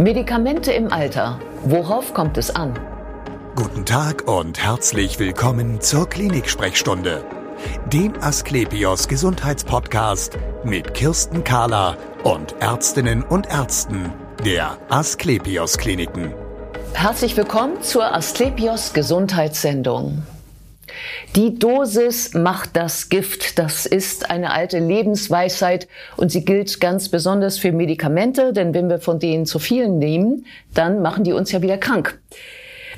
Medikamente im Alter. Worauf kommt es an? Guten Tag und herzlich willkommen zur Klinik-Sprechstunde, dem Asklepios Gesundheitspodcast mit Kirsten Kahler und Ärztinnen und Ärzten der Asklepios Kliniken. Herzlich willkommen zur Asklepios Gesundheitssendung. Die Dosis macht das Gift. Das ist eine alte Lebensweisheit und sie gilt ganz besonders für Medikamente, denn wenn wir von denen zu vielen nehmen, dann machen die uns ja wieder krank.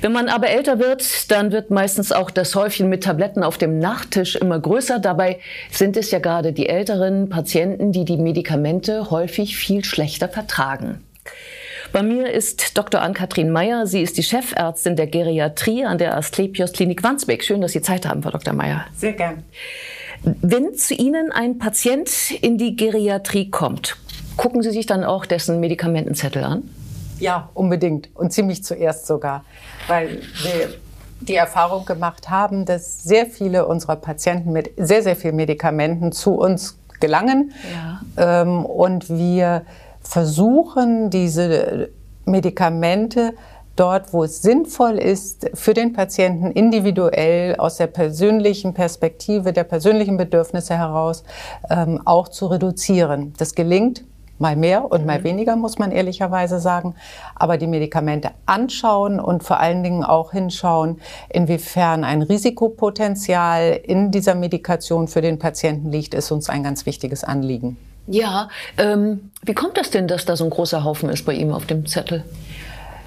Wenn man aber älter wird, dann wird meistens auch das Häufchen mit Tabletten auf dem Nachttisch immer größer. Dabei sind es ja gerade die älteren Patienten, die die Medikamente häufig viel schlechter vertragen. Bei mir ist Dr. Ann-Kathrin Meyer. Sie ist die Chefärztin der Geriatrie an der Asklepios Klinik Wandsbek. Schön, dass Sie Zeit haben, Frau Dr. Meyer. Sehr gern. Wenn zu Ihnen ein Patient in die Geriatrie kommt, gucken Sie sich dann auch dessen Medikamentenzettel an? Ja, unbedingt. Und ziemlich zuerst sogar. Weil wir die Erfahrung gemacht haben, dass sehr viele unserer Patienten mit sehr, sehr vielen Medikamenten zu uns gelangen. Ja. Ähm, und wir versuchen, diese Medikamente dort, wo es sinnvoll ist, für den Patienten individuell aus der persönlichen Perspektive, der persönlichen Bedürfnisse heraus ähm, auch zu reduzieren. Das gelingt mal mehr und mal mhm. weniger, muss man ehrlicherweise sagen. Aber die Medikamente anschauen und vor allen Dingen auch hinschauen, inwiefern ein Risikopotenzial in dieser Medikation für den Patienten liegt, ist uns ein ganz wichtiges Anliegen. Ja, ähm, wie kommt das denn, dass da so ein großer Haufen ist bei ihm auf dem Zettel?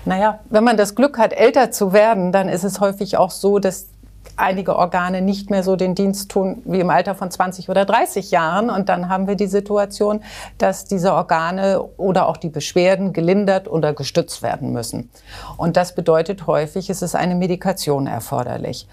Naja, wenn man das Glück hat, älter zu werden, dann ist es häufig auch so, dass einige Organe nicht mehr so den Dienst tun wie im Alter von 20 oder 30 Jahren. Und dann haben wir die Situation, dass diese Organe oder auch die Beschwerden gelindert oder gestützt werden müssen. Und das bedeutet häufig, es ist eine Medikation erforderlich.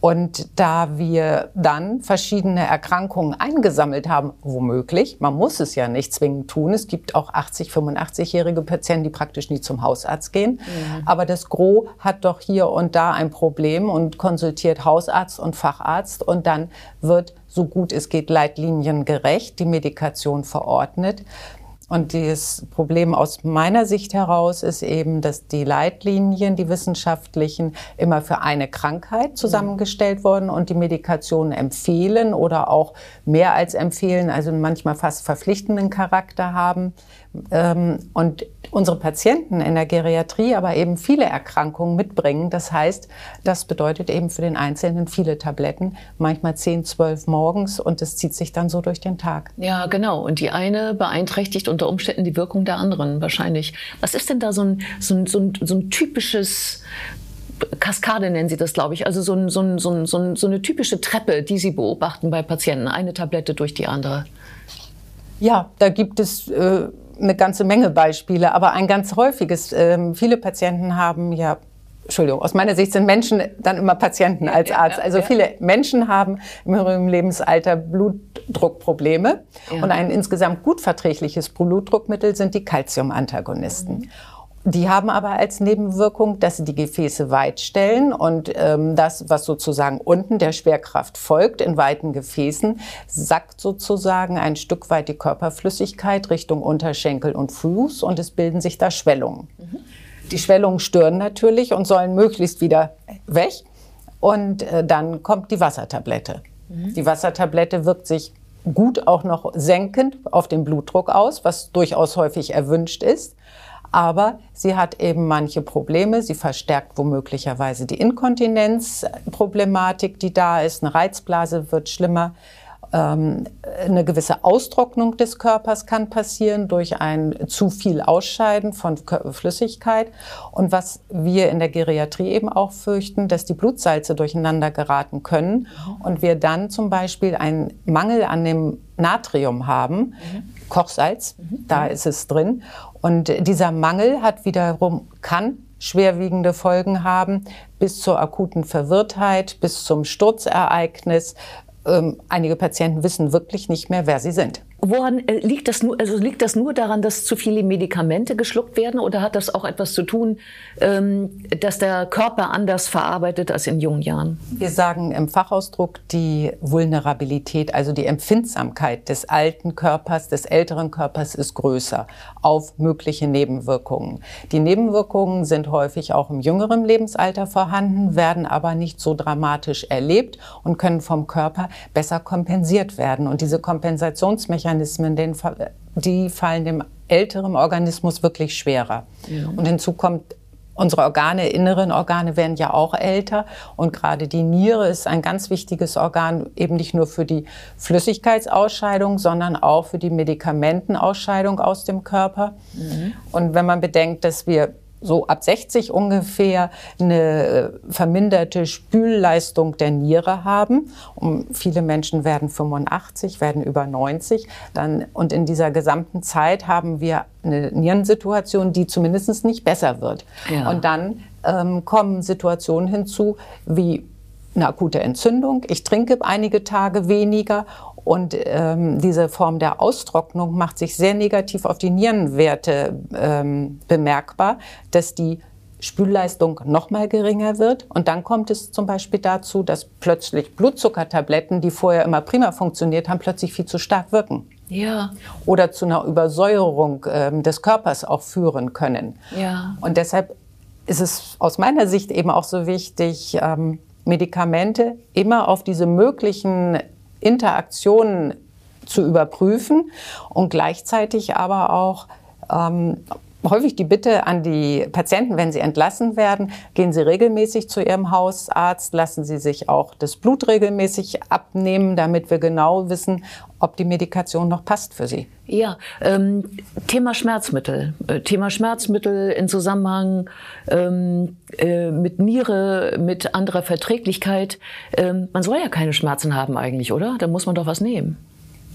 Und da wir dann verschiedene Erkrankungen eingesammelt haben, womöglich, man muss es ja nicht zwingend tun. Es gibt auch 80, 85-jährige Patienten, die praktisch nie zum Hausarzt gehen. Mhm. Aber das Gros hat doch hier und da ein Problem und konsultiert Hausarzt und Facharzt und dann wird so gut es geht leitliniengerecht die Medikation verordnet. Und das Problem aus meiner Sicht heraus ist eben, dass die Leitlinien, die wissenschaftlichen, immer für eine Krankheit zusammengestellt wurden und die Medikationen empfehlen oder auch mehr als empfehlen, also manchmal fast verpflichtenden Charakter haben. Ähm, und unsere Patienten in der Geriatrie aber eben viele Erkrankungen mitbringen. Das heißt, das bedeutet eben für den Einzelnen viele Tabletten, manchmal 10, 12 morgens und es zieht sich dann so durch den Tag. Ja, genau. Und die eine beeinträchtigt unter Umständen die Wirkung der anderen wahrscheinlich. Was ist denn da so ein, so ein, so ein, so ein typisches Kaskade nennen Sie das, glaube ich. Also so, ein, so, ein, so, ein, so, eine typische Treppe, die Sie beobachten bei Patienten. Eine Tablette durch die andere. Ja, da gibt es äh, eine ganze Menge Beispiele, aber ein ganz häufiges. Ähm, viele Patienten haben ja Entschuldigung, aus meiner Sicht sind Menschen dann immer Patienten als Arzt. Also viele Menschen haben im höheren Lebensalter Blutdruckprobleme. Ja. Und ein insgesamt gut verträgliches Blutdruckmittel sind die Calciumantagonisten. Mhm. Die haben aber als Nebenwirkung, dass sie die Gefäße weit stellen und ähm, das, was sozusagen unten der Schwerkraft folgt, in weiten Gefäßen, sackt sozusagen ein Stück weit die Körperflüssigkeit Richtung Unterschenkel und Fuß und es bilden sich da Schwellungen. Mhm. Die Schwellungen stören natürlich und sollen möglichst wieder weg. Und äh, dann kommt die Wassertablette. Mhm. Die Wassertablette wirkt sich gut auch noch senkend auf den Blutdruck aus, was durchaus häufig erwünscht ist. Aber sie hat eben manche Probleme. Sie verstärkt womöglicherweise die Inkontinenzproblematik, die da ist. Eine Reizblase wird schlimmer. Ähm, eine gewisse Austrocknung des Körpers kann passieren durch ein zu viel Ausscheiden von Flüssigkeit. Und was wir in der Geriatrie eben auch fürchten, dass die Blutsalze durcheinander geraten können und wir dann zum Beispiel einen Mangel an dem Natrium haben, Kochsalz, da ist es drin. Und dieser Mangel hat wiederum, kann schwerwiegende Folgen haben, bis zur akuten Verwirrtheit, bis zum Sturzereignis. Ähm, einige Patienten wissen wirklich nicht mehr, wer sie sind. Woran äh, liegt das nur? Also liegt das nur daran, dass zu viele Medikamente geschluckt werden, oder hat das auch etwas zu tun, ähm, dass der Körper anders verarbeitet als in jungen Jahren? Wir sagen im Fachausdruck die Vulnerabilität, also die Empfindsamkeit des alten Körpers, des älteren Körpers ist größer auf mögliche Nebenwirkungen. Die Nebenwirkungen sind häufig auch im jüngeren Lebensalter vorhanden, werden aber nicht so dramatisch erlebt und können vom Körper besser kompensiert werden. Und diese Kompensationsmechanismen Mechanismen, den, die fallen dem älteren Organismus wirklich schwerer. Ja. Und hinzu kommt, unsere Organe, inneren Organe werden ja auch älter und gerade die Niere ist ein ganz wichtiges Organ, eben nicht nur für die Flüssigkeitsausscheidung, sondern auch für die Medikamentenausscheidung aus dem Körper. Mhm. Und wenn man bedenkt, dass wir so ab 60 ungefähr eine äh, verminderte Spülleistung der Niere haben. Und viele Menschen werden 85, werden über 90. Dann, und in dieser gesamten Zeit haben wir eine Nierensituation, die zumindest nicht besser wird. Ja. Und dann ähm, kommen Situationen hinzu wie eine akute Entzündung. Ich trinke einige Tage weniger und ähm, diese Form der Austrocknung macht sich sehr negativ auf die Nierenwerte ähm, bemerkbar, dass die Spülleistung noch mal geringer wird. Und dann kommt es zum Beispiel dazu, dass plötzlich Blutzuckertabletten, die vorher immer prima funktioniert haben, plötzlich viel zu stark wirken. Ja. Oder zu einer Übersäuerung ähm, des Körpers auch führen können. Ja. Und deshalb ist es aus meiner Sicht eben auch so wichtig, ähm, Medikamente immer auf diese möglichen Interaktionen zu überprüfen und gleichzeitig aber auch ähm, häufig die Bitte an die Patienten, wenn sie entlassen werden, gehen Sie regelmäßig zu Ihrem Hausarzt, lassen Sie sich auch das Blut regelmäßig abnehmen, damit wir genau wissen, ob die Medikation noch passt für Sie. Ja, ähm, Thema Schmerzmittel. Äh, Thema Schmerzmittel in Zusammenhang ähm, äh, mit Niere, mit anderer Verträglichkeit. Ähm, man soll ja keine Schmerzen haben eigentlich, oder? Da muss man doch was nehmen.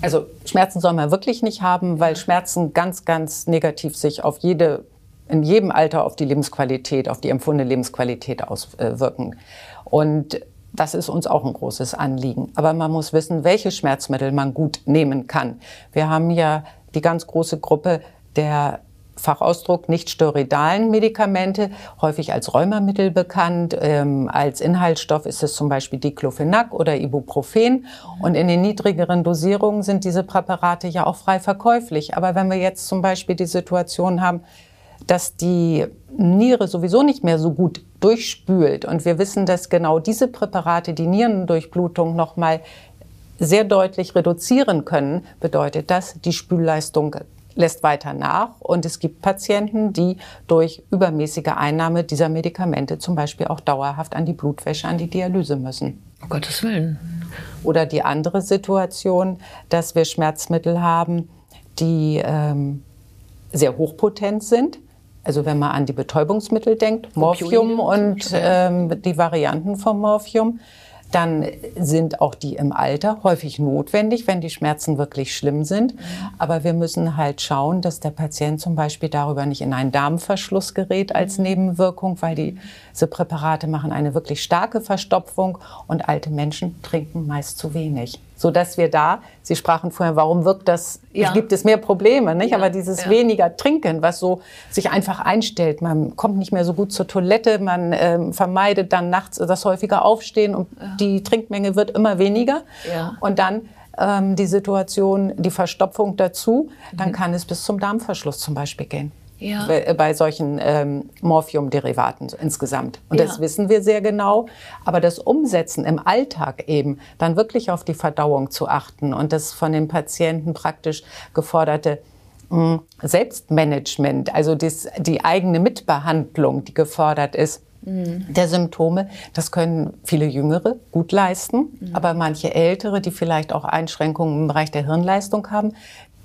Also Schmerzen soll man wirklich nicht haben, weil Schmerzen ganz, ganz negativ sich auf jede, in jedem Alter auf die Lebensqualität, auf die empfundene Lebensqualität auswirken. Und das ist uns auch ein großes Anliegen. Aber man muss wissen, welche Schmerzmittel man gut nehmen kann. Wir haben ja die ganz große Gruppe der Fachausdruck nicht steroidalen Medikamente, häufig als Rheumamittel bekannt. Ähm, als Inhaltsstoff ist es zum Beispiel Diclofenac oder Ibuprofen. Und in den niedrigeren Dosierungen sind diese Präparate ja auch frei verkäuflich. Aber wenn wir jetzt zum Beispiel die Situation haben, dass die Niere sowieso nicht mehr so gut durchspült und wir wissen, dass genau diese Präparate die Nierendurchblutung noch mal sehr deutlich reduzieren können, bedeutet das, die Spülleistung lässt weiter nach und es gibt Patienten, die durch übermäßige Einnahme dieser Medikamente zum Beispiel auch dauerhaft an die Blutwäsche, an die Dialyse müssen. Um Gottes Willen. Oder die andere Situation, dass wir Schmerzmittel haben, die ähm, sehr hochpotent sind. Also wenn man an die Betäubungsmittel denkt, Morphium und ähm, die Varianten vom Morphium, dann sind auch die im Alter häufig notwendig, wenn die Schmerzen wirklich schlimm sind. Aber wir müssen halt schauen, dass der Patient zum Beispiel darüber nicht in einen Darmverschluss gerät als mhm. Nebenwirkung, weil diese Präparate machen eine wirklich starke Verstopfung und alte Menschen trinken meist zu wenig so dass wir da, Sie sprachen vorher, warum wirkt das, ja. gibt es mehr Probleme, nicht? Ja, Aber dieses ja. weniger Trinken, was so sich einfach einstellt, man kommt nicht mehr so gut zur Toilette, man ähm, vermeidet dann nachts das häufiger Aufstehen und die Trinkmenge wird immer weniger. Und dann ähm, die Situation, die Verstopfung dazu, dann mhm. kann es bis zum Darmverschluss zum Beispiel gehen ja. bei solchen ähm, Morphiumderivaten insgesamt. Und ja. das wissen wir sehr genau. Aber das Umsetzen im Alltag eben, dann wirklich auf die Verdauung zu achten und das von den Patienten praktisch geforderte mh, hm, Selbstmanagement, also das, die eigene Mitbehandlung, die gefordert ist, mhm. der Symptome. Das können viele Jüngere gut leisten, mhm. aber manche Ältere, die vielleicht auch Einschränkungen im Bereich der Hirnleistung haben,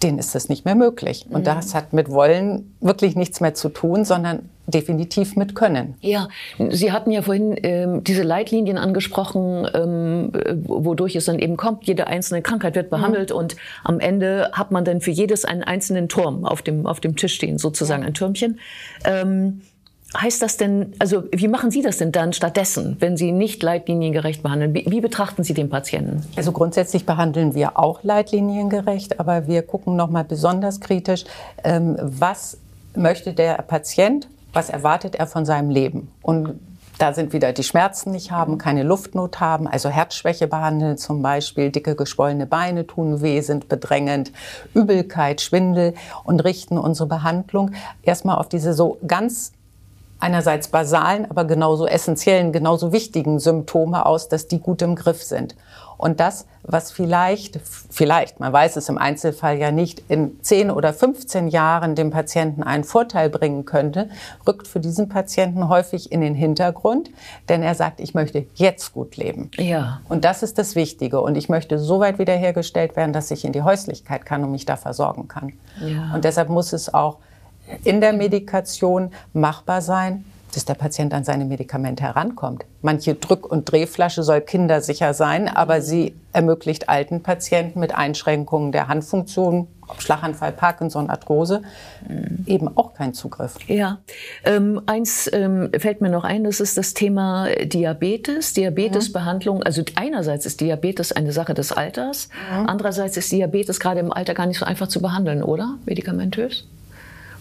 denen ist das nicht mehr möglich. Und mhm. das hat mit Wollen wirklich nichts mehr zu tun, sondern definitiv mit Können. Ja, Sie hatten ja vorhin ähm, diese Leitlinien angesprochen, ähm, wodurch es dann eben kommt. Jede einzelne Krankheit wird behandelt mhm. und am Ende hat man dann für jedes einen einzelnen Turm auf dem, auf dem Tisch stehen, sozusagen ja. ein Türmchen. Ähm, Heißt das denn, also wie machen Sie das denn dann stattdessen, wenn Sie nicht leitliniengerecht behandeln? Wie, wie betrachten Sie den Patienten? Also grundsätzlich behandeln wir auch leitliniengerecht, aber wir gucken nochmal besonders kritisch, ähm, was möchte der Patient, was erwartet er von seinem Leben? Und da sind wieder die Schmerzen nicht haben, keine Luftnot haben, also Herzschwäche behandeln zum Beispiel, dicke geschwollene Beine tun weh, sind bedrängend, Übelkeit, Schwindel und richten unsere Behandlung erstmal auf diese so ganz einerseits basalen, aber genauso essentiellen, genauso wichtigen Symptome aus, dass die gut im Griff sind. Und das, was vielleicht, vielleicht, man weiß es im Einzelfall ja nicht, in 10 oder 15 Jahren dem Patienten einen Vorteil bringen könnte, rückt für diesen Patienten häufig in den Hintergrund, denn er sagt, ich möchte jetzt gut leben. Ja. Und das ist das Wichtige. Und ich möchte so weit wiederhergestellt werden, dass ich in die Häuslichkeit kann und mich da versorgen kann. Ja. Und deshalb muss es auch in der Medikation machbar sein, dass der Patient an seine Medikamente herankommt. Manche Drück- und Drehflasche soll kindersicher sein, aber sie ermöglicht alten Patienten mit Einschränkungen der Handfunktion, Schlaganfall, Parkinson, Arthrose, eben auch keinen Zugriff. Ja, ähm, eins ähm, fällt mir noch ein, das ist das Thema Diabetes, Diabetesbehandlung. Also einerseits ist Diabetes eine Sache des Alters, mhm. andererseits ist Diabetes gerade im Alter gar nicht so einfach zu behandeln, oder? Medikamentös?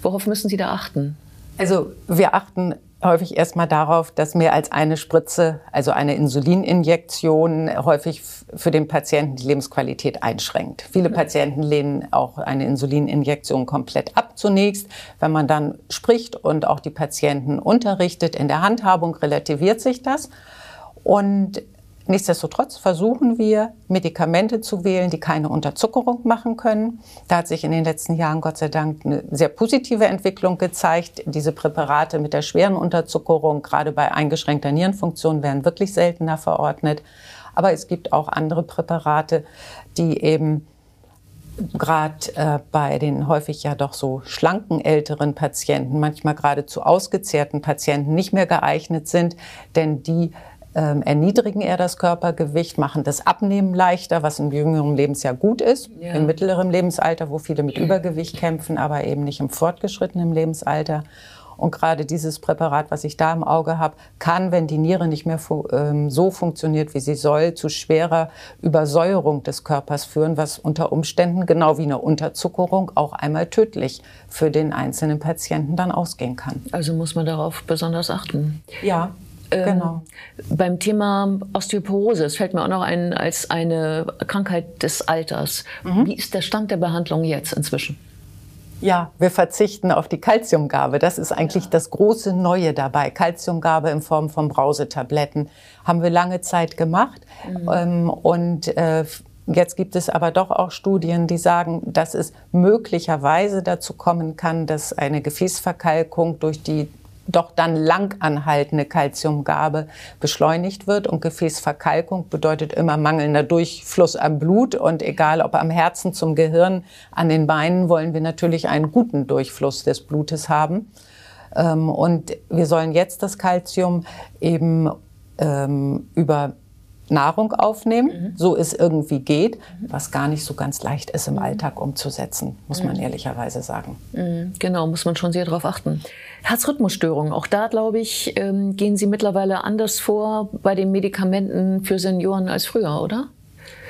Worauf müssen Sie da achten? Also wir achten häufig erstmal darauf, dass mehr als eine Spritze, also eine Insulininjektion, häufig für den Patienten die Lebensqualität einschränkt. Viele Patienten lehnen auch eine Insulininjektion komplett ab zunächst. Wenn man dann spricht und auch die Patienten unterrichtet in der Handhabung, relativiert sich das. Und Nichtsdestotrotz versuchen wir, Medikamente zu wählen, die keine Unterzuckerung machen können. Da hat sich in den letzten Jahren Gott sei Dank eine sehr positive Entwicklung gezeigt. Diese Präparate mit der schweren Unterzuckerung, gerade bei eingeschränkter Nierenfunktion, werden wirklich seltener verordnet. Aber es gibt auch andere Präparate, die eben gerade äh, bei den häufig ja doch so schlanken älteren Patienten, manchmal geradezu ausgezehrten Patienten nicht mehr geeignet sind, denn die ähm, erniedrigen eher das Körpergewicht, machen das Abnehmen leichter, was im jüngeren Lebensjahr gut ist, ja. im mittleren Lebensalter, wo viele mit Übergewicht kämpfen, aber eben nicht im fortgeschrittenen Lebensalter. Und gerade dieses Präparat, was ich da im Auge habe, kann, wenn die Niere nicht mehr fu ähm, so funktioniert, wie sie soll, zu schwerer Übersäuerung des Körpers führen, was unter Umständen, genau wie eine Unterzuckerung, auch einmal tödlich für den einzelnen Patienten dann ausgehen kann. Also muss man darauf besonders achten. Ja, ähm, genau. beim Thema Osteoporose, es fällt mir auch noch ein als eine Krankheit des Alters. Mhm. Wie ist der Stand der Behandlung jetzt inzwischen? Ja, wir verzichten auf die Kalziumgabe. Das ist eigentlich ja. das große Neue dabei. Kalziumgabe in Form von Brausetabletten haben wir lange Zeit gemacht. Mhm. Ähm, und äh, Jetzt gibt es aber doch auch Studien, die sagen, dass es möglicherweise dazu kommen kann, dass eine Gefäßverkalkung durch die doch dann lang anhaltende Kalziumgabe beschleunigt wird. Und Gefäßverkalkung bedeutet immer mangelnder Durchfluss am Blut. Und egal ob am Herzen, zum Gehirn, an den Beinen, wollen wir natürlich einen guten Durchfluss des Blutes haben. Ähm, und wir sollen jetzt das Kalzium eben ähm, über Nahrung aufnehmen, mhm. so es irgendwie geht, was gar nicht so ganz leicht ist im mhm. Alltag umzusetzen, muss man mhm. ehrlicherweise sagen. Mhm. Genau, muss man schon sehr darauf achten. Herzrhythmusstörungen, auch da glaube ich, ähm, gehen Sie mittlerweile anders vor bei den Medikamenten für Senioren als früher, oder?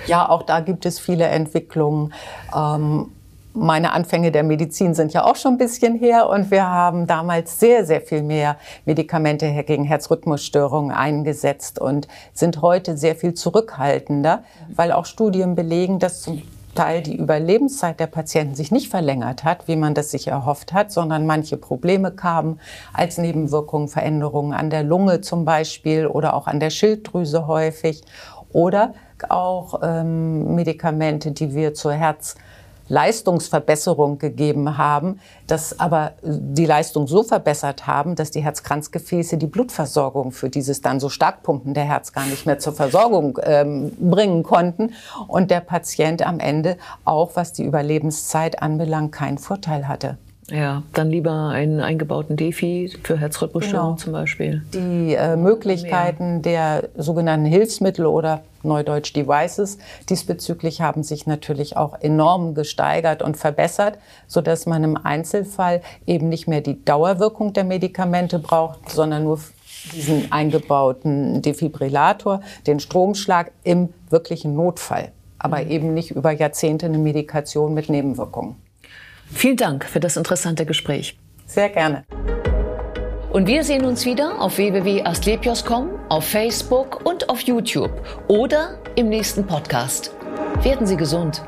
Ja, auch da gibt es viele Entwicklungen. Ähm, meine Anfänge der Medizin sind ja auch schon ein bisschen her und wir haben damals sehr, sehr viel mehr Medikamente gegen Herzrhythmusstörungen eingesetzt und sind heute sehr viel zurückhaltender, weil auch Studien belegen, dass zum Teil die Überlebenszeit der Patienten sich nicht verlängert hat, wie man das sich erhofft hat, sondern manche Probleme kamen als Nebenwirkungen, Veränderungen an der Lunge zum Beispiel oder auch an der Schilddrüse häufig oder auch ähm, Medikamente, die wir zur Herz Leistungsverbesserung gegeben haben, dass aber die Leistung so verbessert haben, dass die Herzkranzgefäße die Blutversorgung für dieses dann so stark pumpende Herz gar nicht mehr zur Versorgung ähm, bringen konnten und der Patient am Ende auch, was die Überlebenszeit anbelangt, keinen Vorteil hatte. Ja, dann lieber einen eingebauten Defi für Herzrhythmusstörungen genau. zum Beispiel. Die äh, Möglichkeiten der sogenannten Hilfsmittel oder Neudeutsch Devices diesbezüglich haben sich natürlich auch enorm gesteigert und verbessert, so dass man im Einzelfall eben nicht mehr die Dauerwirkung der Medikamente braucht, sondern nur diesen eingebauten Defibrillator, den Stromschlag im wirklichen Notfall, aber mhm. eben nicht über Jahrzehnte eine Medikation mit Nebenwirkungen. Vielen Dank für das interessante Gespräch. Sehr gerne. Und wir sehen uns wieder auf www.astlepios.com, auf Facebook und auf YouTube oder im nächsten Podcast. Werden Sie gesund.